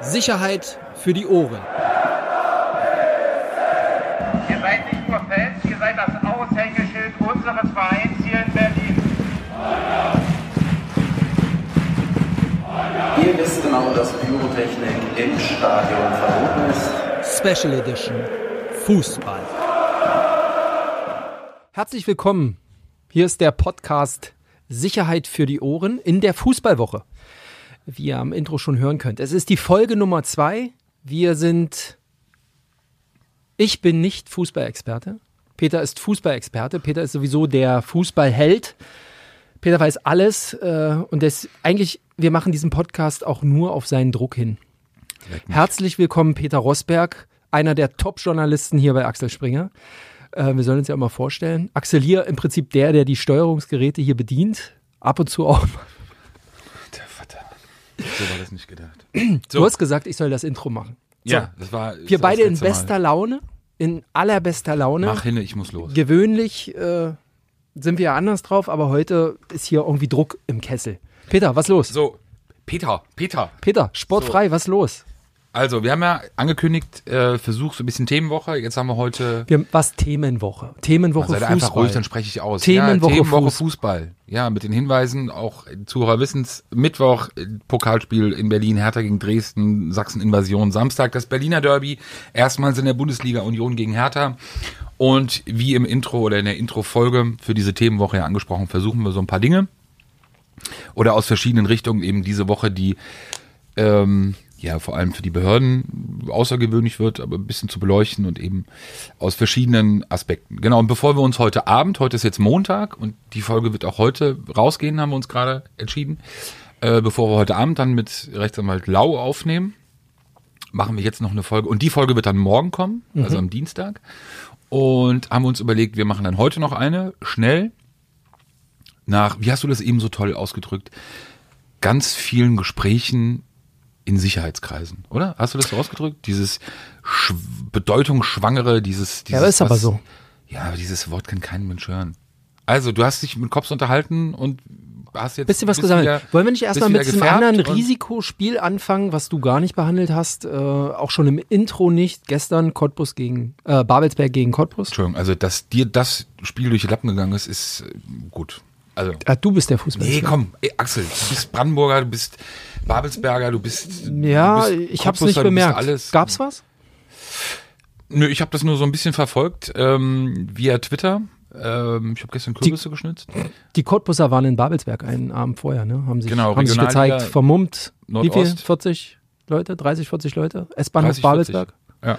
Sicherheit für die Ohren. Ihr seid nicht nur Fans, ihr seid das Aushängeschild unseres Vereins hier in Berlin. Ihr wisst genau, dass Pyrotechnik im Stadion verboten ist. Special Edition Fußball. Herzlich willkommen. Hier ist der Podcast Sicherheit für die Ohren in der Fußballwoche. Wie ihr am Intro schon hören könnt. Es ist die Folge Nummer zwei. Wir sind. Ich bin nicht Fußballexperte. Peter ist Fußballexperte. Peter ist sowieso der Fußballheld. Peter weiß alles äh, und das eigentlich, wir machen diesen Podcast auch nur auf seinen Druck hin. Herzlich willkommen, Peter Rosberg, einer der Top-Journalisten hier bei Axel Springer. Äh, wir sollen uns ja mal vorstellen. Axel hier im Prinzip der, der die Steuerungsgeräte hier bedient. Ab und zu auch. So war das nicht gedacht. Du hast gesagt, ich soll das Intro machen. So. Ja, das war. Wir das beide in letzte Mal. bester Laune, in allerbester Laune. Mach hin, ich muss los. Gewöhnlich äh, sind wir ja anders drauf, aber heute ist hier irgendwie Druck im Kessel. Peter, was los? So, Peter, Peter. Peter, sportfrei, was los? Also, wir haben ja angekündigt, äh, Versuch so ein bisschen Themenwoche. Jetzt haben wir heute. Wir, was Themenwoche? Themenwoche Fußball. einfach ruhig, dann spreche ich aus. Themenwoche ja, Themenwoche Fuß- Fußball. Ja, mit den Hinweisen, auch Zuhörer wissens, Mittwoch äh, Pokalspiel in Berlin, Hertha gegen Dresden, Sachsen-Invasion, Samstag das Berliner Derby, erstmals in der Bundesliga Union gegen Hertha. Und wie im Intro oder in der Intro-Folge für diese Themenwoche ja angesprochen, versuchen wir so ein paar Dinge. Oder aus verschiedenen Richtungen eben diese Woche, die ähm, ja vor allem für die Behörden außergewöhnlich wird, aber ein bisschen zu beleuchten und eben aus verschiedenen Aspekten. Genau, und bevor wir uns heute Abend, heute ist jetzt Montag und die Folge wird auch heute rausgehen, haben wir uns gerade entschieden, äh, bevor wir heute Abend dann mit Rechtsanwalt Lau aufnehmen, machen wir jetzt noch eine Folge und die Folge wird dann morgen kommen, also am Dienstag. Und haben uns überlegt, wir machen dann heute noch eine, schnell, nach, wie hast du das eben so toll ausgedrückt, ganz vielen Gesprächen in Sicherheitskreisen, oder? Hast du das so ausgedrückt? Dieses sch bedeutungsschwangere, dieses, dieses Ja, ist aber was- so. Ja, aber dieses Wort kann kein Mensch hören. Also, du hast dich mit Cops unterhalten und hast jetzt Bisschen was gesammelt. wieder- Wollen wir nicht erstmal mit diesem anderen Risikospiel anfangen, was du gar nicht behandelt hast? Äh, auch schon im Intro nicht. Gestern Cottbus gegen äh, Babelsberg gegen Cottbus. Entschuldigung, also dass dir das Spiel durch die Lappen gegangen ist, ist äh, gut. Also Ah, du bist der Fußballer. Nee, komm, ey, Axel, du bist Brandenburger, du bist Babelsberger, du bist. Ja, du bist ich hab's nicht bemerkt. Alles. Gab's was? Nö, ich habe das nur so ein bisschen verfolgt ähm, via Twitter. Ähm, ich habe gestern Kürbisse geschnitzt. Die Cottbusser waren in Babelsberg einen Abend vorher, ne? Haben sich, Genau, haben sich gezeigt, vermummt. Wie viel? Nordost. 40 Leute? 30, 40 Leute? 30, 40. Babelsberg? Ja.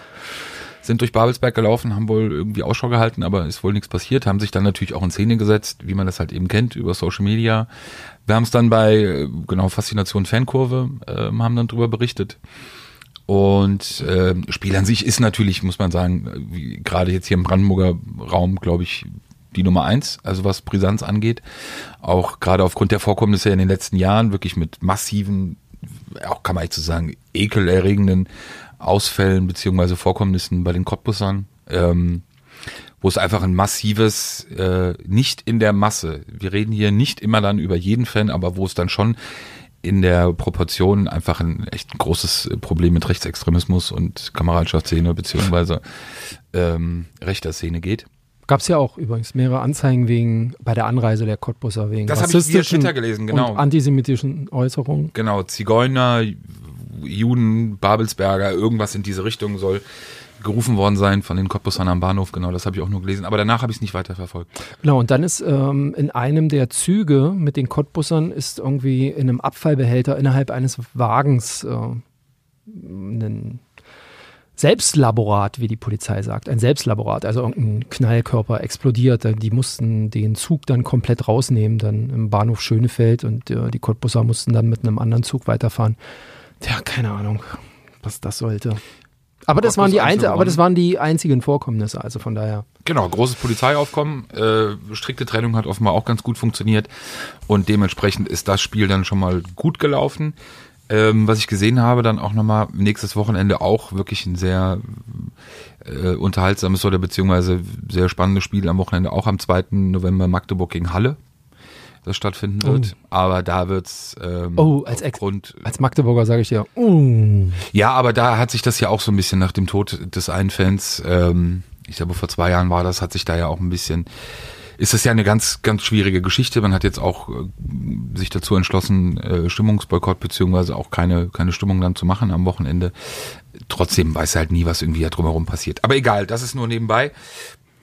Sind durch Babelsberg gelaufen, haben wohl irgendwie Ausschau gehalten, aber ist wohl nichts passiert, haben sich dann natürlich auch in Szene gesetzt, wie man das halt eben kennt, über Social Media. Wir haben es dann bei, äh, genau, Faszination Fankurve, ähm, haben dann drüber berichtet. Und äh, Spiel an sich ist natürlich, muss man sagen, äh, wie, gerade jetzt hier im Brandenburger Raum, glaube ich, die Nummer eins, also was Brisanz angeht. Auch gerade aufgrund der Vorkommnisse in den letzten Jahren, wirklich mit massiven, auch kann man echt so sagen, ekelerregenden Ausfällen beziehungsweise Vorkommnissen bei den Cottbussern, ähm, wo es einfach ein massives, äh, nicht in der Masse, wir reden hier nicht immer dann über jeden Fan, aber wo es dann schon in der Proportion einfach ein echt ein großes Problem mit Rechtsextremismus und Kameradschaftsszene beziehungsweise ähm, rechter Szene geht. Gab's ja auch übrigens mehrere Anzeigen wegen, bei der Anreise der Cottbusser wegen Das ich rassistischen Twitter gelesen, genau. und antisemitischen Äußerungen. Genau, Zigeuner, Juden, Babelsberger, irgendwas in diese Richtung soll gerufen worden sein von den Cottbussern am Bahnhof. Genau, das habe ich auch nur gelesen. Aber danach habe ich es nicht weiter verfolgt. Genau, und dann ist ähm, in einem der Züge mit den Cottbussern ist irgendwie in einem Abfallbehälter innerhalb eines Wagens äh, ein Selbstlaborat, wie die Polizei sagt, ein Selbstlaborat, also irgendein Knallkörper explodiert. Die mussten den Zug dann komplett rausnehmen, dann im Bahnhof Schönefeld und äh, die Cottbusser mussten dann mit einem anderen Zug weiterfahren. Ja, keine Ahnung, was das sollte. Aber das, waren die einzel aber das waren die einzigen Vorkommnisse, also von daher. Genau, großes Polizeiaufkommen. Äh, strikte Trennung hat offenbar auch ganz gut funktioniert. Und dementsprechend ist das Spiel dann schon mal gut gelaufen. Ähm, was ich gesehen habe, dann auch nochmal nächstes Wochenende auch wirklich ein sehr äh, unterhaltsames oder beziehungsweise sehr spannendes Spiel am Wochenende, auch am 2. November Magdeburg gegen Halle. Das stattfinden wird. Aber da wird's ähm, Oh, als Ex- aufgrund, Als Magdeburger sage ich dir, uh, ja, aber da hat sich das ja auch so ein bisschen nach dem Tod des einen Fans, ähm, ich glaube vor zwei Jahren war das, hat sich da ja auch ein bisschen, ist das ja eine ganz, ganz schwierige Geschichte. Man hat jetzt auch äh, sich dazu entschlossen, äh, Stimmungsboykott beziehungsweise auch keine, keine Stimmung dann zu machen am Wochenende. Trotzdem weiß er halt nie, was irgendwie da drumherum passiert. Aber egal, das ist nur nebenbei.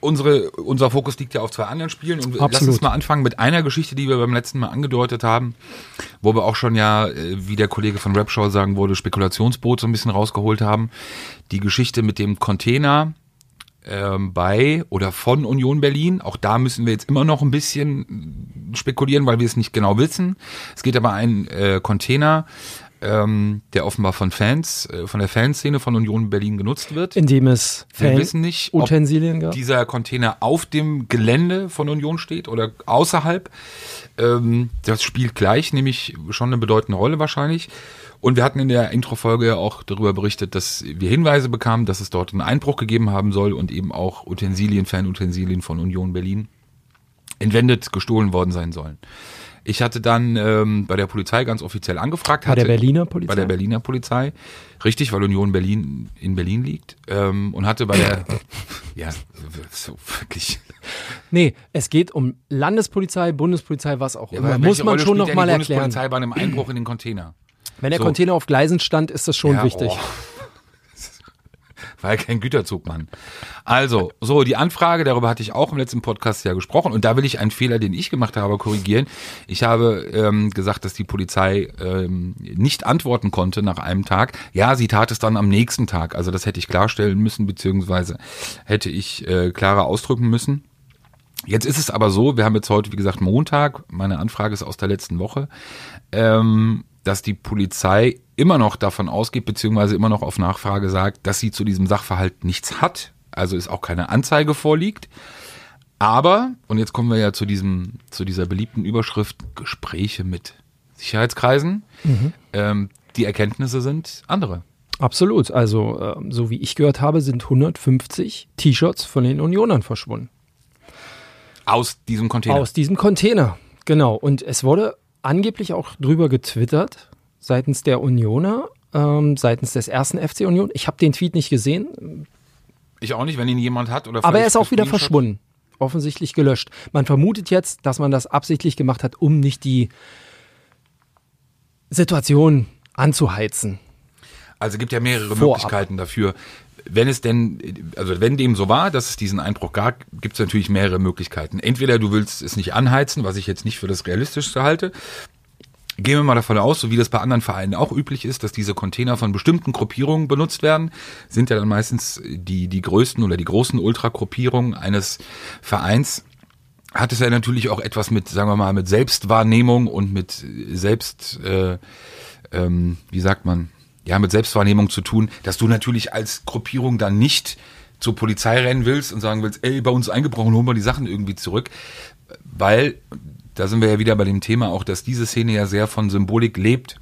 Unsere, unser Fokus liegt ja auf zwei anderen Spielen und lass Absolut. uns mal anfangen mit einer Geschichte, die wir beim letzten Mal angedeutet haben, wo wir auch schon ja, äh, wie der Kollege von Rapshaw sagen wurde, Spekulationsboot so ein bisschen rausgeholt haben. Die Geschichte mit dem Container ähm, bei oder von Union Berlin. Auch da müssen wir jetzt immer noch ein bisschen spekulieren, weil wir es nicht genau wissen. Es geht aber ein äh, Container, ähm, der offenbar von Fans, äh, von der Fanszene von Union Berlin genutzt wird. indem es Wir Fan wissen nicht, ob Utensilien gab. dieser Container auf dem Gelände von Union steht oder außerhalb. Ähm, das spielt gleich, nämlich schon eine bedeutende Rolle wahrscheinlich. Und wir hatten in der Introfolge ja auch darüber berichtet, dass wir Hinweise bekamen, dass es dort einen Einbruch gegeben haben soll und eben auch Utensilien, Fanutensilien von Union Berlin entwendet, gestohlen worden sein sollen. Ich hatte dann ähm, bei der Polizei ganz offiziell angefragt. Bei der Berliner Polizei? Bei der Berliner Polizei. Richtig, weil Union Berlin in Berlin liegt. Ähm, und hatte bei der, ja, so wirklich. Nee, es geht um Landespolizei, Bundespolizei, was auch immer. Welche Muss man Rolle schon spielt noch denn mal die erklären. Bundespolizei bei einem Einbruch in den Container. Wenn der So. Container auf Gleisen stand, ist das schon Ja, wichtig. oh. War ja kein Güterzug, Mann. Also, so, die Anfrage, darüber hatte ich auch im letzten Podcast ja gesprochen und da will ich einen Fehler, den ich gemacht habe, korrigieren. Ich habe ähm, gesagt, dass die Polizei ähm, nicht antworten konnte nach einem Tag. Ja, sie tat es dann am nächsten Tag. Also das hätte ich klarstellen müssen, beziehungsweise hätte ich äh, klarer ausdrücken müssen. Jetzt ist es aber so, wir haben jetzt heute, wie gesagt, Montag, meine Anfrage ist aus der letzten Woche, ähm, dass die Polizei immer noch davon ausgeht, beziehungsweise immer noch auf Nachfrage sagt, dass sie zu diesem Sachverhalt nichts hat, also es auch keine Anzeige vorliegt. Aber, und jetzt kommen wir ja zu diesem, zu dieser beliebten Überschrift Gespräche mit Sicherheitskreisen, ähm, die Erkenntnisse sind andere. Absolut. Also, ähm, so wie ich gehört habe, sind 150 T-Shirts von den Unionern verschwunden. Aus diesem Container. Aus diesem Container. Genau. Und es wurde angeblich auch drüber getwittert, seitens der Unioner, ähm, seitens des ersten FC Union. Ich habe den Tweet nicht gesehen, ich auch nicht, wenn ihn jemand hat oder aber er ist auch wieder verschwunden. Offensichtlich gelöscht. Man vermutet jetzt, dass man das absichtlich gemacht hat, um nicht die Situation anzuheizen. Also gibt ja mehrere Vorab. Möglichkeiten dafür. Wenn es denn, also wenn dem so war, dass es diesen Einbruch gab, gibt es natürlich mehrere Möglichkeiten. Entweder du willst es nicht anheizen, was ich jetzt nicht für das Realistischste halte. Gehen wir mal davon aus, so wie das bei anderen Vereinen auch üblich ist, dass diese Container von bestimmten Gruppierungen benutzt werden, sind ja dann meistens die, die größten oder die großen Ultragruppierungen eines Vereins hat es ja natürlich auch etwas mit, sagen wir mal, mit Selbstwahrnehmung und mit Selbst, äh, ähm, wie sagt man, ja, mit Selbstwahrnehmung zu tun, dass du natürlich als Gruppierung dann nicht zur Polizei rennen willst und sagen willst, ey, bei uns eingebrochen, holen wir die Sachen irgendwie zurück, weil, da sind wir ja wieder bei dem Thema auch, dass diese Szene ja sehr von Symbolik lebt,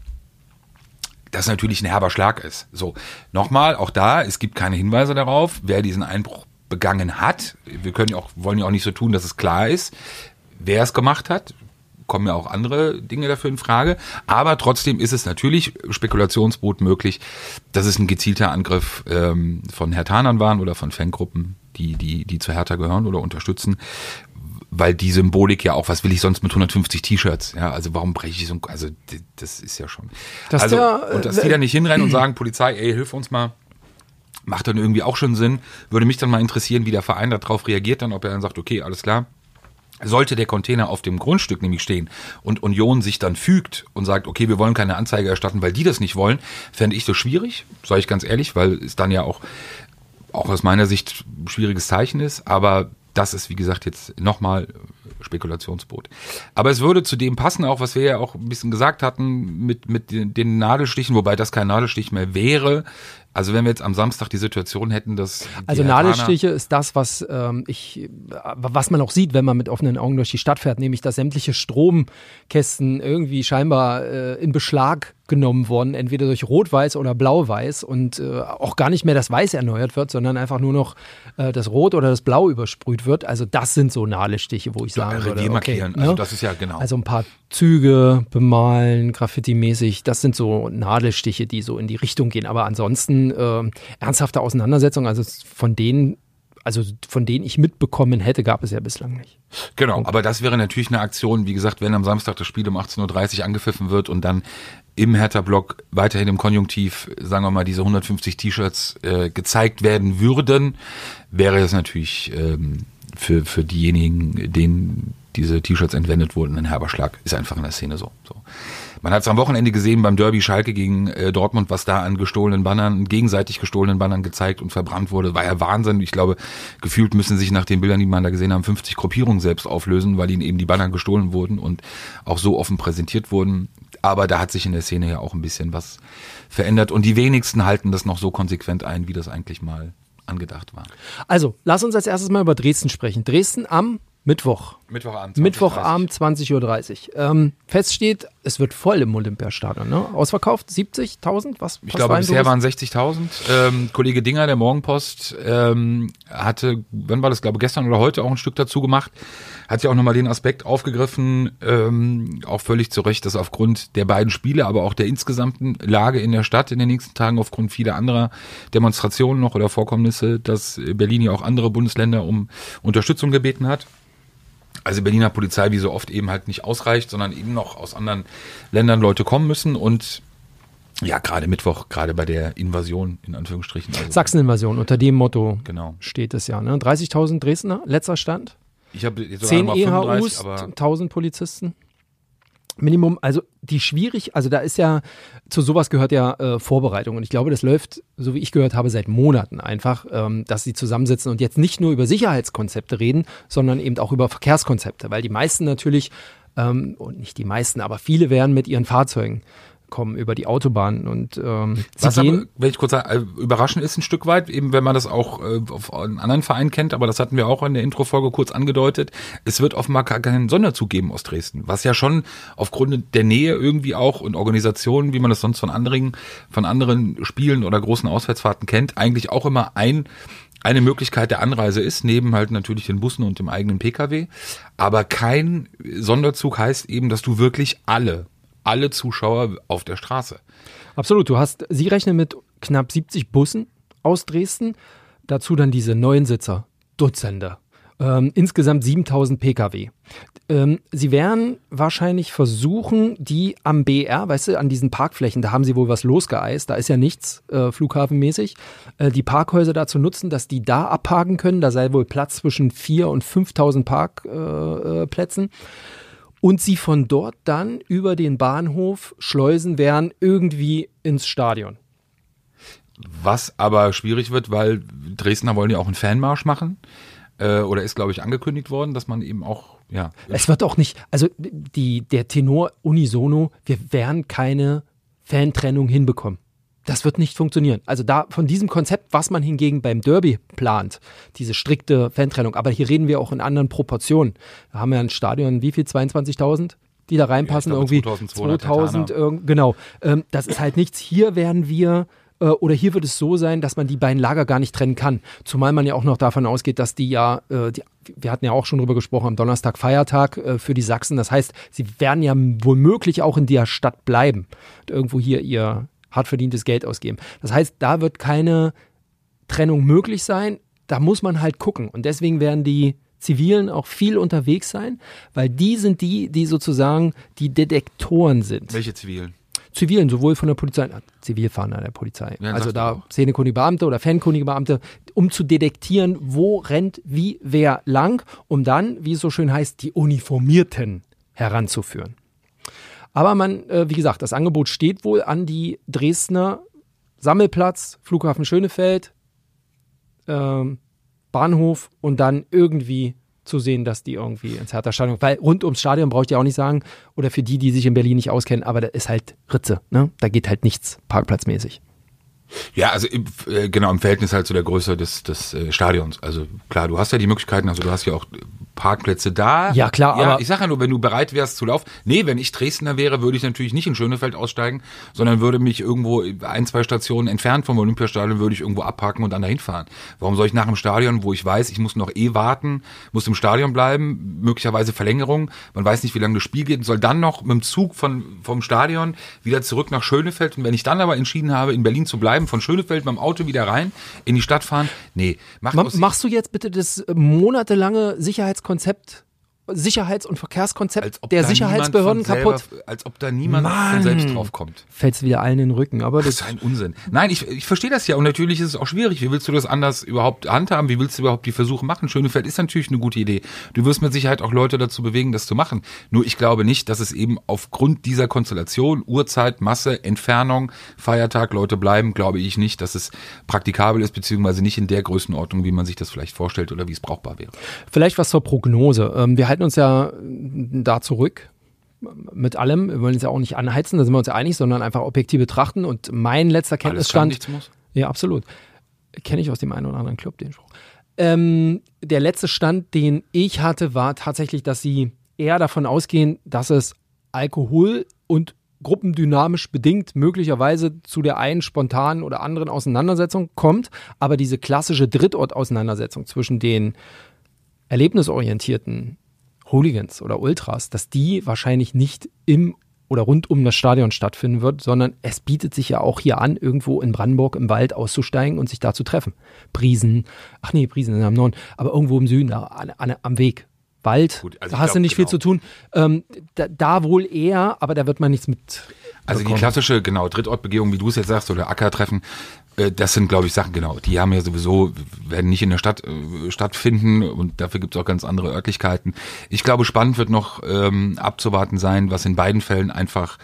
das natürlich ein herber Schlag ist. So, nochmal, auch da, es gibt keine Hinweise darauf, wer diesen Einbruch begangen hat. Wir können auch, wollen ja auch nicht so tun, dass es klar ist, wer es gemacht hat. Kommen ja auch andere Dinge dafür in Frage. Aber trotzdem ist es natürlich Spekulationsboot möglich, dass es ein gezielter Angriff ähm, von Hertanern waren oder von Fangruppen, die, die, die zu Hertha gehören oder unterstützen. Weil die Symbolik ja auch, was will ich sonst mit 150 T-Shirts? Ja, also warum breche ich so, ein- also das ist ja schon. Dass also, der, und dass äh, die da nicht hinrennen und sagen, Polizei, ey, hilf uns mal, macht dann irgendwie auch schon Sinn. Würde mich dann mal interessieren, wie der Verein darauf reagiert dann, ob er dann sagt, okay, alles klar. Sollte der Container auf dem Grundstück nämlich stehen und Union sich dann fügt und sagt, okay, wir wollen keine Anzeige erstatten, weil die das nicht wollen, fände ich so schwierig, sage ich ganz ehrlich, weil es dann ja auch, auch aus meiner Sicht ein schwieriges Zeichen ist. Aber das ist, wie gesagt, jetzt nochmal Spekulationsboot. Aber es würde zu dem passen, auch was wir ja auch ein bisschen gesagt hatten, mit, mit den, den Nadelstichen, wobei das kein Nadelstich mehr wäre. Also wenn wir jetzt am Samstag die Situation hätten, dass Also Nadelstiche ist das, was ähm, ich, was man auch sieht, wenn man mit offenen Augen durch die Stadt fährt, nämlich dass sämtliche Stromkästen irgendwie scheinbar äh, in Beschlag genommen worden, entweder durch Rot-Weiß oder Blau-Weiß und äh, auch gar nicht mehr das Weiß erneuert wird, sondern einfach nur noch äh, das Rot oder das Blau übersprüht wird. Also das sind so Nadelstiche, wo ich sagen würde, okay. Also ne? das ist ja genau. Also ein paar Züge bemalen, Graffiti-mäßig, das sind so Nadelstiche, die so in die Richtung gehen. Aber ansonsten äh, ernsthafte Auseinandersetzungen, also von denen, also von denen ich mitbekommen hätte, gab es ja bislang nicht. Genau, aber das wäre natürlich eine Aktion, wie gesagt, wenn am Samstag das Spiel um 18.30 Uhr angepfiffen wird und dann im Hertha-Block weiterhin im Konjunktiv, sagen wir mal, diese 150 T-Shirts äh, gezeigt werden würden, wäre es natürlich ähm, für, für diejenigen, denen diese T-Shirts entwendet wurden, ein herber Schlag. Ist einfach in der Szene so. so. Man hat es am Wochenende gesehen beim Derby Schalke gegen äh, Dortmund, was da an gestohlenen Bannern, gegenseitig gestohlenen Bannern gezeigt und verbrannt wurde. War ja Wahnsinn. Ich glaube, gefühlt müssen sich nach den Bildern, die man da gesehen haben, 50 Gruppierungen selbst auflösen, weil ihnen eben die Banner gestohlen wurden und auch so offen präsentiert wurden. Aber da hat sich in der Szene ja auch ein bisschen was verändert und die wenigsten halten das noch so konsequent ein, wie das eigentlich mal angedacht war. Also, lass uns als erstes mal über Dresden sprechen. Dresden am Mittwoch. Mittwochabend. Mittwochabend 20.30 Uhr. Ähm, fest steht, es wird voll im Olympiastadion. Ne? Ausverkauft 70.000? Was, Ich glaube, bisher waren 60.000. Ähm, Kollege Dinger, der Morgenpost, ähm, hatte, wann war das, glaube gestern oder heute auch ein Stück dazu gemacht, hat ja auch nochmal den Aspekt aufgegriffen, ähm, auch völlig zu Recht, dass aufgrund der beiden Spiele, aber auch der insgesamten Lage in der Stadt in den nächsten Tagen, aufgrund vieler anderer Demonstrationen noch oder Vorkommnisse, dass Berlin ja auch andere Bundesländer um Unterstützung gebeten hat. Also Berliner Polizei wie so oft eben halt nicht ausreicht, sondern eben noch aus anderen Ländern Leute kommen müssen und ja, gerade Mittwoch, gerade bei der Invasion, in Anführungsstrichen. Also, Sachsen-Invasion, unter dem Motto Genau. steht es ja. Ne? 30.000 Dresdner, letzter Stand. Ich habe jetzt 10 mal EHUs, 35, aber 1000 Polizisten. Minimum, also die schwierig, also da ist ja, zu sowas gehört ja äh, Vorbereitung. Und ich glaube, das läuft, so wie ich gehört habe, seit Monaten einfach, ähm, dass sie zusammensitzen und jetzt nicht nur über Sicherheitskonzepte reden, sondern eben auch über Verkehrskonzepte, weil die meisten natürlich, ähm, und nicht die meisten, aber viele werden mit ihren Fahrzeugen kommen über die Autobahn und ähm, sie Was aber, gehen, wenn ich kurz sagen, äh, überraschend ist ein Stück weit, eben wenn man das auch äh, auf einen anderen Verein kennt, aber das hatten wir auch in der Introfolge kurz angedeutet, es wird offenbar gar keinen Sonderzug geben aus Dresden, was ja schon aufgrund der Nähe irgendwie auch und Organisationen, wie man das sonst von anderen, von anderen Spielen oder großen Auswärtsfahrten kennt, eigentlich auch immer ein eine Möglichkeit der Anreise ist, neben halt natürlich den Bussen und dem eigenen Pkw. Aber kein Sonderzug heißt eben, dass du wirklich alle, alle Zuschauer auf der Straße Absolut, du hast, sie rechnen mit knapp 70 Bussen aus Dresden, dazu dann diese neuen Sitzer, Dutzende. Ähm, insgesamt 7000 Pkw. Ähm, sie werden wahrscheinlich versuchen, die am BR, weißt du, an diesen Parkflächen, da haben sie wohl was losgeeist, da ist ja nichts äh, flughafenmäßig, äh, die Parkhäuser dazu nutzen, dass die da abparken können. Da sei wohl Platz zwischen 4.000 und 5000 Parkplätzen. Äh, Plätzen und sie von dort dann über den Bahnhof schleusen werden irgendwie ins Stadion. Was aber schwierig wird, weil Dresdner wollen ja auch einen Fanmarsch machen. Äh, oder ist, glaube ich, angekündigt worden, dass man eben auch, ja. Es wird auch nicht, also die, der Tenor unisono, wir werden keine Fantrennung hinbekommen. Das wird nicht funktionieren. Also da von diesem Konzept, was man hingegen beim Derby plant, diese strikte Fantrennung, aber hier reden wir auch in anderen Proportionen. Da haben wir ein Stadion, wie viel, 22.000? Die da reinpassen, Ja, irgendwie glaube, 2200 2000, Hertaner. irg- genau. Ähm, das ist halt nichts. Hier werden wir äh, oder hier wird es so sein, dass man die beiden Lager gar nicht trennen kann. Zumal man ja auch noch davon ausgeht, dass die ja, äh, die, wir hatten ja auch schon drüber gesprochen, am Donnerstag Feiertag äh, für die Sachsen. Das heißt, sie werden ja womöglich auch in der Stadt bleiben und irgendwo hier ihr hart verdientes Geld ausgeben. Das heißt, da wird keine Trennung möglich sein. Da muss man halt gucken. Und deswegen werden die Zivilen auch viel unterwegs sein, weil die sind die, die sozusagen die Detektoren sind. Welche Zivilen? Zivilen, sowohl von der Polizei, äh, Zivilfahnder der Polizei, Ja, also da szenekundige Beamte oder fankundige Beamte, um zu detektieren, wo rennt wie wer lang, um dann, wie es so schön heißt, die Uniformierten heranzuführen. Aber man, äh, wie gesagt, das Angebot steht wohl an die Dresdner Sammelplatz, Flughafen Schönefeld, ähm, Bahnhof und dann irgendwie zu sehen, dass die irgendwie ins Hertha-Stadion, weil rund ums Stadion brauche ich ja auch nicht sagen, oder für die, die sich in Berlin nicht auskennen, aber da ist halt Ritze, ne? Da geht halt nichts parkplatzmäßig. Ja, also im, äh, genau im Verhältnis halt zu der Größe des, des äh, Stadions. Also klar, du hast ja die Möglichkeiten, also du hast ja auch Parkplätze da. Ja, klar, Ja, aber- ich sage ja nur, wenn du bereit wärst zu laufen. Nee, wenn ich Dresdner wäre, würde ich natürlich nicht in Schönefeld aussteigen, sondern würde mich irgendwo ein, zwei Stationen entfernt vom Olympiastadion, würde ich irgendwo abparken und dann dahin fahren. Warum soll ich nach dem Stadion, wo ich weiß, ich muss noch eh warten, muss im Stadion bleiben, möglicherweise Verlängerung, man weiß nicht, wie lange das Spiel geht, und soll dann noch mit dem Zug von, vom Stadion wieder zurück nach Schönefeld. Und wenn ich dann aber entschieden habe, in Berlin zu bleiben, von Schönefeld mit dem Auto wieder rein, in die Stadt fahren, nee, macht Ma machst du jetzt bitte das monatelange Sicherheitskonzept, Sicherheits- und Verkehrskonzept der Sicherheitsbehörden von kaputt? Selber, als ob da niemand Mann. von selbst drauf kommt. Fällt's wieder allen in den Rücken, aber Das das, ist ein Unsinn. Nein, ich, ich verstehe das ja und natürlich ist es auch schwierig. Wie willst du das anders überhaupt handhaben? Wie willst du überhaupt die Versuche machen? Schönefeld ist natürlich eine gute Idee. Du wirst mit Sicherheit auch Leute dazu bewegen, das zu machen. Nur ich glaube nicht, dass es eben aufgrund dieser Konstellation, Uhrzeit, Masse, Entfernung, Feiertag, Leute bleiben, glaube ich nicht, dass es praktikabel ist, beziehungsweise nicht in der Größenordnung, wie man sich das vielleicht vorstellt oder wie es brauchbar wäre. Vielleicht was zur Prognose. Ähm, wir halten uns ja da zurück mit allem. Wir wollen uns ja auch nicht anheizen, da sind wir uns ja einig, sondern einfach objektiv betrachten. Und mein letzter kann, Kenntnisstand. muss. Ja, absolut. Kenne ich aus dem einen oder anderen Club den Spruch. Ähm, der letzte Stand, den ich hatte, war tatsächlich, dass sie eher davon ausgehen, dass es Alkohol und gruppendynamisch bedingt möglicherweise zu der einen spontanen oder anderen Auseinandersetzung kommt, aber diese klassische Drittort-Auseinandersetzung zwischen den erlebnisorientierten Hooligans oder Ultras, dass die wahrscheinlich nicht im oder rund um das Stadion stattfinden wird, sondern es bietet sich ja auch hier an, irgendwo in Brandenburg im Wald auszusteigen und sich da zu treffen. Briesen, ach nee, Briesen sind am Norden, aber irgendwo im Süden, da an, an, am Weg. Wald, Gut, also da hast du glaub, nicht viel genau. zu tun. Ähm, da, da wohl eher, aber da wird man nichts mit. Also die klassische, genau, Drittortbegehung, wie du es jetzt sagst, oder Ackertreffen, äh, das sind, glaube ich, Sachen, genau, die haben ja sowieso, werden nicht in der Stadt äh, stattfinden und dafür gibt es auch ganz andere Örtlichkeiten. Ich glaube, spannend wird noch ähm, abzuwarten sein, was in beiden Fällen einfach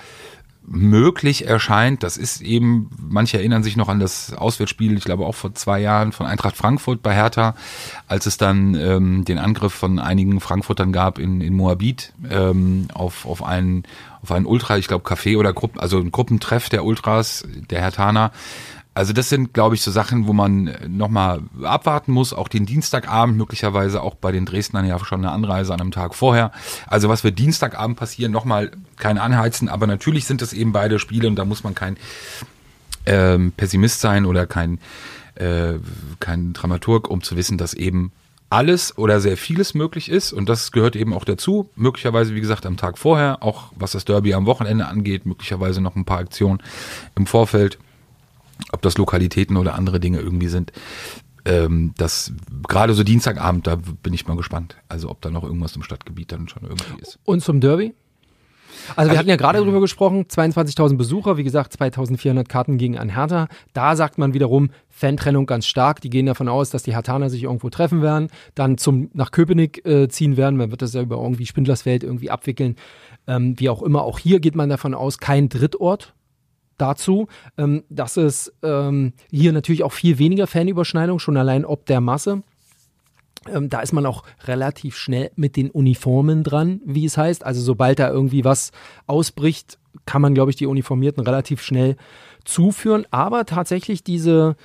möglich erscheint. Das ist eben, manche erinnern sich noch an das Auswärtsspiel, ich glaube auch vor zwei Jahren von Eintracht Frankfurt bei Hertha, als es dann ähm, den Angriff von einigen Frankfurtern gab in, in Moabit ähm, auf, auf einen auf einen Ultra, ich glaube Café oder Gruppen, also ein Gruppentreff der Ultras, der Hertaner. Also das sind, glaube ich, so Sachen, wo man nochmal abwarten muss, auch den Dienstagabend, möglicherweise auch bei den Dresdnern ja schon eine Anreise an einem Tag vorher. Also was wird Dienstagabend passieren, nochmal kein Anheizen, aber natürlich sind es eben beide Spiele und da muss man kein ähm, Pessimist sein oder kein, äh, kein Dramaturg, um zu wissen, dass eben alles oder sehr vieles möglich ist. Und das gehört eben auch dazu. Möglicherweise, wie gesagt, am Tag vorher, auch was das Derby am Wochenende angeht, möglicherweise noch ein paar Aktionen im Vorfeld, ob das Lokalitäten oder andere Dinge irgendwie sind. Ähm, das gerade so Dienstagabend, da bin ich mal gespannt. Also ob da noch irgendwas im Stadtgebiet dann schon irgendwie ist. Und zum Derby? Also wir Also- hatten ja gerade darüber gesprochen, 22.000 Besucher, wie gesagt, 2.400 Karten gegen an Hertha. Da sagt man wiederum, Fantrennung ganz stark. Die gehen davon aus, dass die Hertaner sich irgendwo treffen werden, dann zum, nach Köpenick äh, ziehen werden. Man wird das ja über irgendwie Spindlersfeld irgendwie abwickeln. Ähm, wie auch immer, auch hier geht man davon aus, kein Drittort dazu, ähm, dass es ähm, hier natürlich auch viel weniger Fanüberschneidung, schon allein ob der Masse. Ähm, da ist man auch relativ schnell mit den Uniformen dran, wie es heißt. Also sobald da irgendwie was ausbricht, kann man, glaube ich, die Uniformierten relativ schnell zuführen. Aber tatsächlich diese,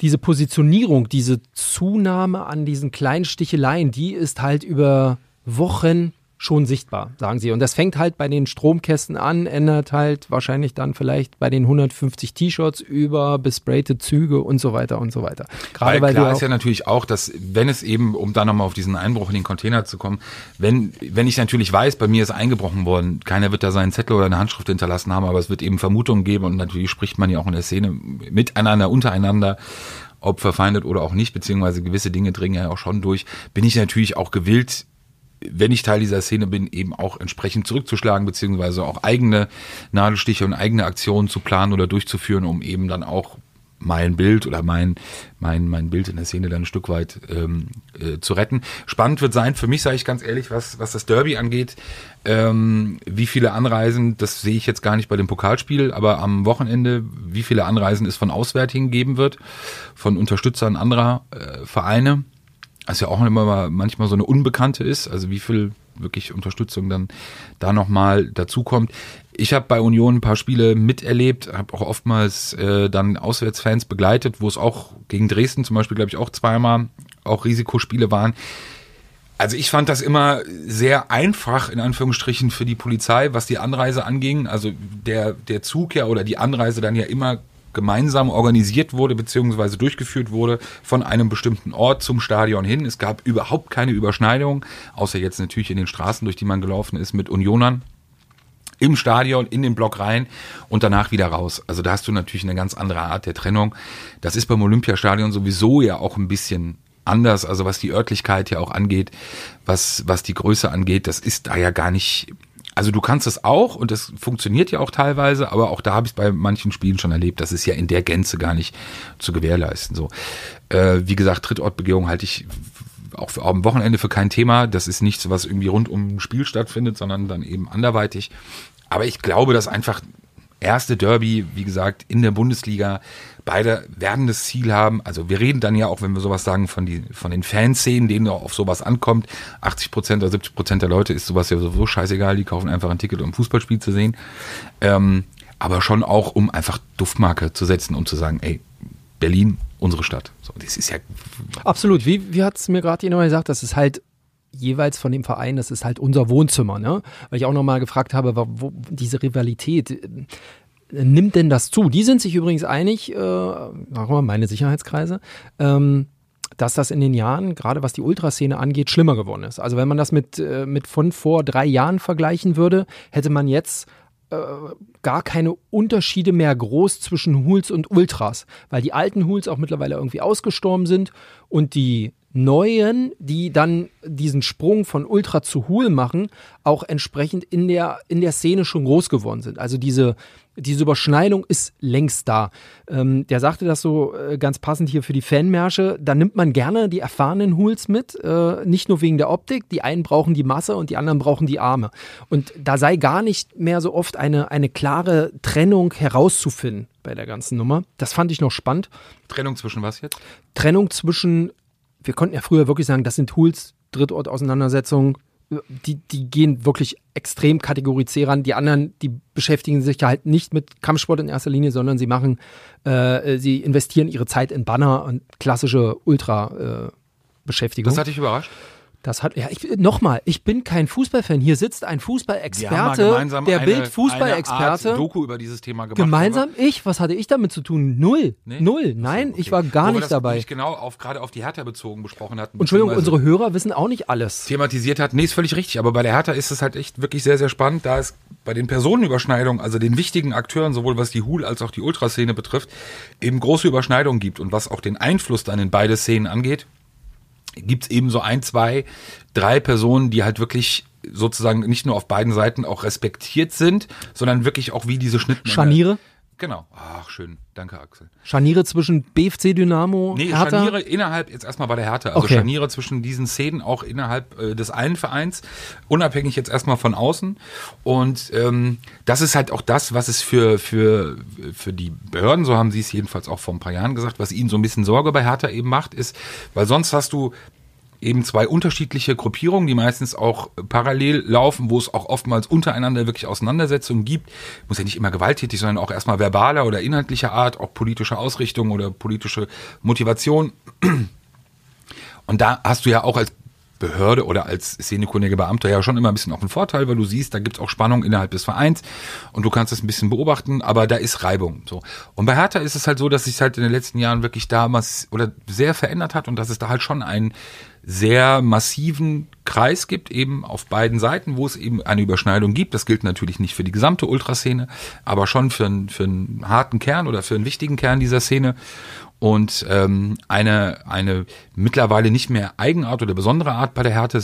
diese Positionierung, diese Zunahme an diesen kleinen Sticheleien, die ist halt über Wochen schon sichtbar, sagen sie. Und das fängt halt bei den Stromkästen an, ändert halt wahrscheinlich dann vielleicht bei den 150 T-Shirts über besprayte Züge und so weiter und so weiter. Gerade Weil weil, klar ist ja natürlich auch, dass wenn es eben, um da nochmal auf diesen Einbruch in den Container zu kommen, wenn, wenn ich natürlich weiß, bei mir ist eingebrochen worden, keiner wird da seinen Zettel oder eine Handschrift hinterlassen haben, aber es wird eben Vermutungen geben und natürlich spricht man ja auch in der Szene miteinander, untereinander, ob verfeindet oder auch nicht, beziehungsweise gewisse Dinge dringen ja auch schon durch, bin ich natürlich auch gewillt, wenn ich Teil dieser Szene bin, eben auch entsprechend zurückzuschlagen, beziehungsweise auch eigene Nadelstiche und eigene Aktionen zu planen oder durchzuführen, um eben dann auch mein Bild oder mein, mein, mein Bild in der Szene dann ein Stück weit ähm, äh, zu retten. Spannend wird sein, für mich sage ich ganz ehrlich, was, was das Derby angeht, ähm, wie viele Anreisen, das sehe ich jetzt gar nicht bei dem Pokalspiel, aber am Wochenende, wie viele Anreisen es von Auswärtigen geben wird, von Unterstützern anderer äh, Vereine was ja auch immer mal manchmal so eine Unbekannte ist, also wie viel wirklich Unterstützung dann da nochmal dazukommt. Ich habe bei Union ein paar Spiele miterlebt, habe auch oftmals äh, dann Auswärtsfans begleitet, wo es auch gegen Dresden zum Beispiel, glaube ich, auch zweimal auch Risikospiele waren. Also ich fand das immer sehr einfach, in Anführungsstrichen, für die Polizei, was die Anreise anging. Also der, der Zug ja oder die Anreise dann ja immer gemeinsam organisiert wurde beziehungsweise durchgeführt wurde von einem bestimmten Ort zum Stadion hin. Es gab überhaupt keine Überschneidung, außer jetzt natürlich in den Straßen, durch die man gelaufen ist mit Unionern im Stadion, in den Block rein und danach wieder raus. Also da hast du natürlich eine ganz andere Art der Trennung. Das ist beim Olympiastadion sowieso ja auch ein bisschen anders, also was die Örtlichkeit ja auch angeht, was, was die Größe angeht, das ist da ja gar nicht also du kannst es auch und das funktioniert ja auch teilweise, aber auch da habe ich es bei manchen Spielen schon erlebt, das ist ja in der Gänze gar nicht zu gewährleisten. So, äh, wie gesagt, Trittortbegehung halte ich auch für, am Wochenende für kein Thema. Das ist nichts, was irgendwie rund um ein Spiel stattfindet, sondern dann eben anderweitig. Aber ich glaube, dass einfach erste Derby, wie gesagt, in der Bundesliga. Beide werden das Ziel haben. Also wir reden dann ja auch, wenn wir sowas sagen, von, die, von den Fanszenen, denen auch auf sowas ankommt. 80 Prozent oder 70 Prozent der Leute ist sowas ja sowieso scheißegal. Die kaufen einfach ein Ticket, um ein Fußballspiel zu sehen. Ähm, aber schon auch, um einfach Duftmarke zu setzen und zu sagen, ey, Berlin, unsere Stadt. So, das ist ja Absolut. Wie, wie hat es mir gerade jemand gesagt, das ist halt jeweils von dem Verein, das ist halt unser Wohnzimmer, ne? Weil ich auch nochmal gefragt habe, wo diese Rivalität, äh, nimmt denn das zu? Die sind sich übrigens einig, äh, mal, meine Sicherheitskreise, ähm, dass das in den Jahren, gerade was die Ultraszene angeht, schlimmer geworden ist. Also wenn man das mit, äh, mit von vor drei Jahren vergleichen würde, hätte man jetzt äh, gar keine Unterschiede mehr groß zwischen Hools und Ultras, weil die alten Hools auch mittlerweile irgendwie ausgestorben sind und die Neuen, die dann diesen Sprung von Ultra zu Hool machen, auch entsprechend in der, in der Szene schon groß geworden sind. Also diese, diese Überschneidung ist längst da. Ähm, der sagte das so äh, ganz passend hier für die Fanmärsche. Da nimmt man gerne die erfahrenen Hools mit, äh, nicht nur wegen der Optik. Die einen brauchen die Masse und die anderen brauchen die Arme. Und da sei gar nicht mehr so oft eine, eine klare Trennung herauszufinden bei der ganzen Nummer. Das fand ich noch spannend. Trennung zwischen was jetzt? Trennung zwischen wir konnten ja früher wirklich sagen, das sind Tools, Drittort-Auseinandersetzungen, die, die gehen wirklich extrem Kategorie C ran. Die anderen, die beschäftigen sich halt nicht mit Kampfsport in erster Linie, sondern sie machen, äh, sie investieren ihre Zeit in Banner und klassische Ultra-Beschäftigung. das hat dich überrascht? Das hat, ja, ich, nochmal, ich bin kein Fußballfan. Hier sitzt ein Fußballexperte, der Bild Fußballexperte. Doku über dieses Thema gemacht. Gemeinsam ich? Was hatte ich damit zu tun? Null. Nee? Null. Nein, okay. ich war gar Wo nicht wir das dabei. Nicht genau auf, gerade auf die Hertha bezogen besprochen hatten. Entschuldigung, unsere Hörer wissen auch nicht alles. Thematisiert hat. Nee, ist völlig richtig. Aber bei der Hertha ist es halt echt wirklich sehr, sehr spannend, da es bei den Personenüberschneidungen, also den wichtigen Akteuren, sowohl was die Hul als auch die Ultraszene betrifft, eben große Überschneidungen gibt und was auch den Einfluss dann in beide Szenen angeht gibt es eben so ein, zwei, drei Personen, die halt wirklich sozusagen nicht nur auf beiden Seiten auch respektiert sind, sondern wirklich auch wie diese Schnittmenge. Scharniere? Genau. Ach, schön. Danke, Axel. Scharniere zwischen BFC Dynamo, Nee, Hertha? Scharniere innerhalb, jetzt erstmal bei der Hertha, also Okay. Scharniere zwischen diesen Szenen auch innerhalb äh, des einen Vereins, unabhängig jetzt erstmal von außen. Und ähm, das ist halt auch das, was es für, für, für die Behörden, so haben sie es jedenfalls auch vor ein paar Jahren gesagt, was ihnen so ein bisschen Sorge bei Hertha eben macht, ist, weil sonst hast du eben zwei unterschiedliche Gruppierungen, die meistens auch parallel laufen, wo es auch oftmals untereinander wirklich Auseinandersetzungen gibt. Muss ja nicht immer gewalttätig, sondern auch erstmal verbaler oder inhaltlicher Art, auch politische Ausrichtung oder politische Motivation. Und da hast du ja auch als Behörde oder als szenekundiger Beamter ja schon immer ein bisschen auch einen Vorteil, weil du siehst, da gibt's auch Spannung innerhalb des Vereins und du kannst es ein bisschen beobachten, aber da ist Reibung. So. Und bei Hertha ist es halt so, dass sich halt in den letzten Jahren wirklich damals oder sehr verändert hat und dass es da halt schon einen sehr massiven Kreis gibt, eben auf beiden Seiten, wo es eben eine Überschneidung gibt. Das gilt natürlich nicht für die gesamte Ultraszene, aber schon für einen, für einen harten Kern oder für einen wichtigen Kern dieser Szene und ähm, eine, eine mittlerweile nicht mehr Eigenart oder besondere Art bei der Hertha,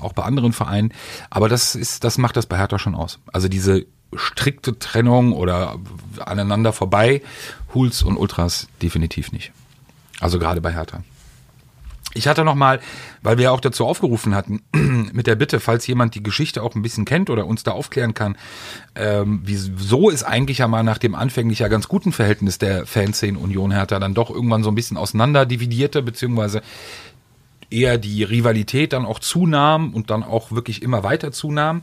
auch bei anderen Vereinen, aber das ist, das macht das bei Hertha schon aus. Also diese strikte Trennung oder aneinander vorbei, Huls und Ultras definitiv nicht. Also gerade bei Hertha. Ich hatte noch mal, weil wir ja auch dazu aufgerufen hatten, mit der Bitte, falls jemand die Geschichte auch ein bisschen kennt oder uns da aufklären kann, ähm, wieso ist eigentlich ja mal nach dem anfänglich ja ganz guten Verhältnis der Fanszene Union Hertha dann doch irgendwann so ein bisschen auseinander dividierte, beziehungsweise eher die Rivalität dann auch zunahm und dann auch wirklich immer weiter zunahm.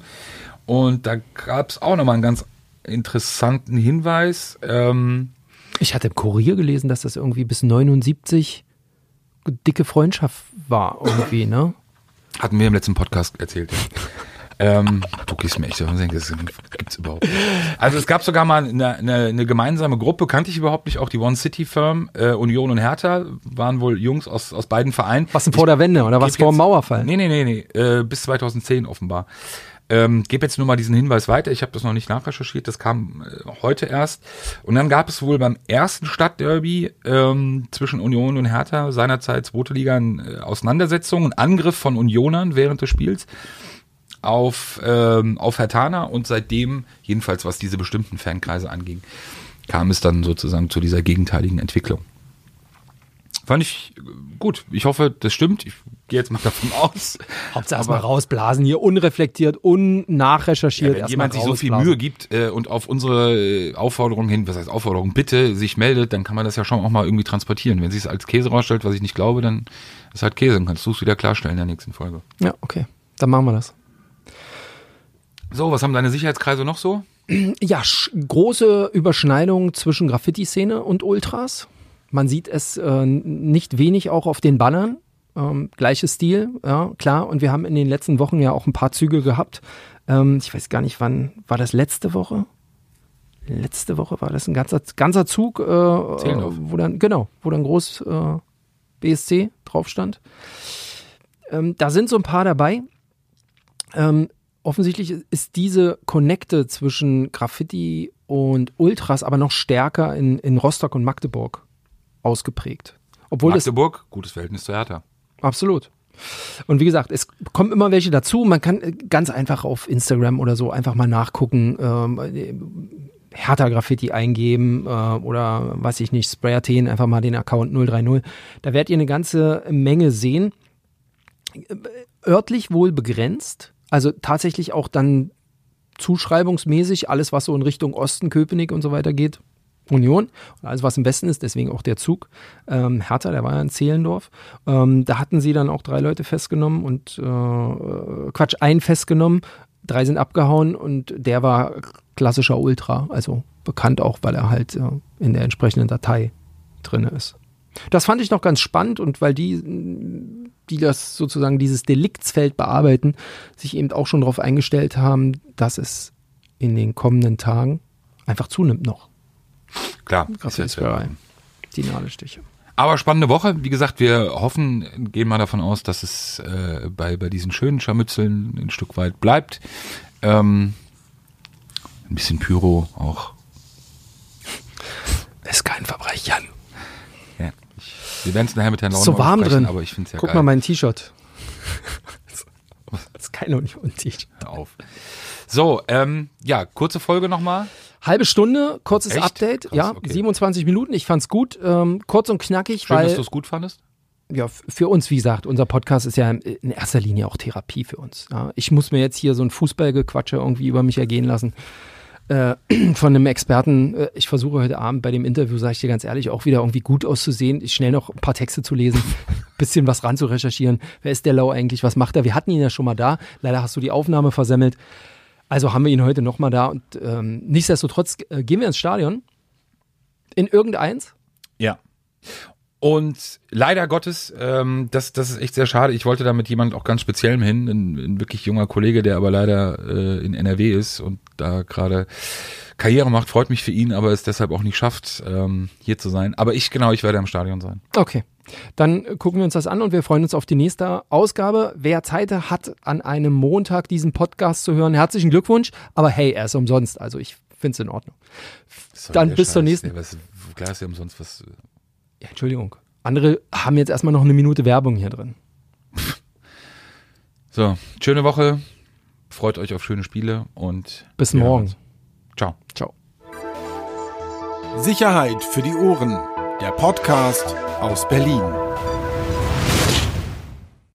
Und da gab es auch nochmal einen ganz interessanten Hinweis. Ähm, Ich hatte im Kurier gelesen, dass das irgendwie bis 79 dicke Freundschaft war irgendwie, ne? hatten wir im letzten Podcast erzählt. Ja. ähm, du gehst mir echt auf den Senkel, das gibt's überhaupt nicht. Also es gab sogar mal eine, eine, eine gemeinsame Gruppe, kannte ich überhaupt nicht, auch die One City Firm, äh, Union und Hertha, waren wohl Jungs aus, aus beiden Vereinen. Was denn vor der Wende oder was vor dem Mauerfall? Nee, nee, nee, nee. Äh, bis 2010 offenbar. Ähm, gebe jetzt nur mal diesen Hinweis weiter. Ich habe das noch nicht nachrecherchiert. Das kam äh, heute erst. Und dann gab es wohl beim ersten Stadtderby ähm, zwischen Union und Hertha seinerzeit zweite Liga eine äh, Auseinandersetzung, ein Angriff von Unionern während des Spiels auf ähm, auf Hertana und seitdem jedenfalls was diese bestimmten Fankreise anging, kam es dann sozusagen zu dieser gegenteiligen Entwicklung. Fand ich äh, gut. Ich hoffe, das stimmt. Ich gehe jetzt mal davon aus. Hauptsache erstmal rausblasen hier, unreflektiert, unnachrecherchiert. Ja, wenn jemand sich so viel. Mühe gibt äh, und auf unsere äh, Aufforderung hin, was heißt Aufforderung, bitte sich meldet, dann kann man das ja schon auch mal irgendwie transportieren. Wenn sie es als Käse rausstellt, was ich nicht glaube, dann ist halt Käse. Dann kannst du es wieder klarstellen in der nächsten Folge. Ja, okay. Dann machen wir das. So, was haben deine Sicherheitskreise noch so? Ja, große Überschneidung zwischen Graffiti-Szene und Ultras. Man sieht es äh, nicht wenig auch auf den Bannern. Ähm, gleiches Stil, ja, klar. Und wir haben in den letzten Wochen ja auch ein paar Züge gehabt. Ähm, ich weiß gar nicht, wann war das letzte Woche? Letzte Woche war das ein ganzer, ganzer Zug, äh, wo dann, genau, wo dann groß äh, BSC drauf stand. Ähm, da sind so ein paar dabei. Ähm, offensichtlich ist diese Connecte zwischen Graffiti und Ultras aber noch stärker in, in Rostock und Magdeburg ausgeprägt. Obwohl Magdeburg, gutes Verhältnis zu Hertha. Absolut. Und wie gesagt, es kommen immer welche dazu. Man kann äh, ganz einfach auf Instagram oder so einfach mal nachgucken, ähm, äh, Hertha Graffiti eingeben äh, oder weiß ich nicht, Sprayerten, einfach mal den Account 030. Da werdet ihr eine ganze Menge sehen. Äh, Örtlich wohl begrenzt, also tatsächlich auch dann zuschreibungsmäßig alles, was so in Richtung Osten, Köpenick und so weiter geht, Union. Und alles, was im Westen ist, deswegen auch der Zug. Ähm, Hertha, der war ja in Zehlendorf. Ähm, da hatten sie dann auch drei Leute festgenommen und äh, Quatsch, einen festgenommen. Drei sind abgehauen und der war klassischer Ultra, also bekannt auch, weil er halt äh, in der entsprechenden Datei drin ist. Das fand ich noch ganz spannend und weil die, die das sozusagen dieses Deliktsfeld bearbeiten, sich eben auch schon darauf eingestellt haben, dass es in den kommenden Tagen einfach zunimmt noch. Klar. Graffiti-Sprayerei. Die Nadelstiche. Aber spannende Woche. Wie gesagt, wir hoffen, gehen mal davon aus, dass es äh, bei, bei diesen schönen Scharmützeln ein Stück weit bleibt. Ähm, ein bisschen Pyro auch. Ist kein Verbrechen. Ja, ich, wir werden es nachher mit Herrn Launer so warm drin. aber ich finde es ja Guck geil. mal mein T-Shirt. Das ist kein Union-T-Shirt. Hör auf. So, ähm, ja, kurze Folge nochmal. Halbe Stunde, kurzes Echt? Update. Krass, ja, okay. 27 Minuten. Ich fand's gut. Ähm, kurz und knackig, Schön, dass weil du es gut fandest. ja, für uns, wie gesagt, unser Podcast ist ja in erster Linie auch Therapie für uns. Ja. Ich muss mir jetzt hier so ein Fußballgequatsche irgendwie über mich ergehen lassen. Äh, von einem Experten. Äh, Ich versuche heute Abend bei dem Interview, sage ich dir ganz ehrlich, auch wieder irgendwie gut auszusehen, schnell noch ein paar Texte zu lesen, bisschen was ran zu recherchieren. Wer ist der Lau eigentlich? Was macht er? Wir hatten ihn ja schon mal da. Leider hast du die Aufnahme versemmelt. Also haben wir ihn heute nochmal da und ähm, nichtsdestotrotz äh, gehen wir ins Stadion. In irgendeins. Ja. Und leider Gottes, ähm, das, das ist echt sehr schade. Ich wollte da mit jemand auch ganz speziellem hin, ein, ein wirklich junger Kollege, der aber leider äh, in NRW ist und da gerade Karriere macht. Freut mich für ihn, aber es deshalb auch nicht schafft, ähm, hier zu sein. Aber ich, genau, ich werde im Stadion sein. Okay. Dann gucken wir uns das an und wir freuen uns auf die nächste Ausgabe. Wer Zeit hat, an einem Montag diesen Podcast zu hören, herzlichen Glückwunsch. Aber hey, er ist umsonst. Also ich finde es in Ordnung. Soll Dann der bis zur Scheiß, nächsten- ey, was, klar ist ja umsonst was. Ja, Entschuldigung. Andere haben jetzt erstmal noch eine Minute Werbung hier drin. So, schöne Woche. Freut euch auf schöne Spiele und Bis hören morgen. uns. Ciao. Ciao. Sicherheit für die Ohren. Der Podcast aus Berlin.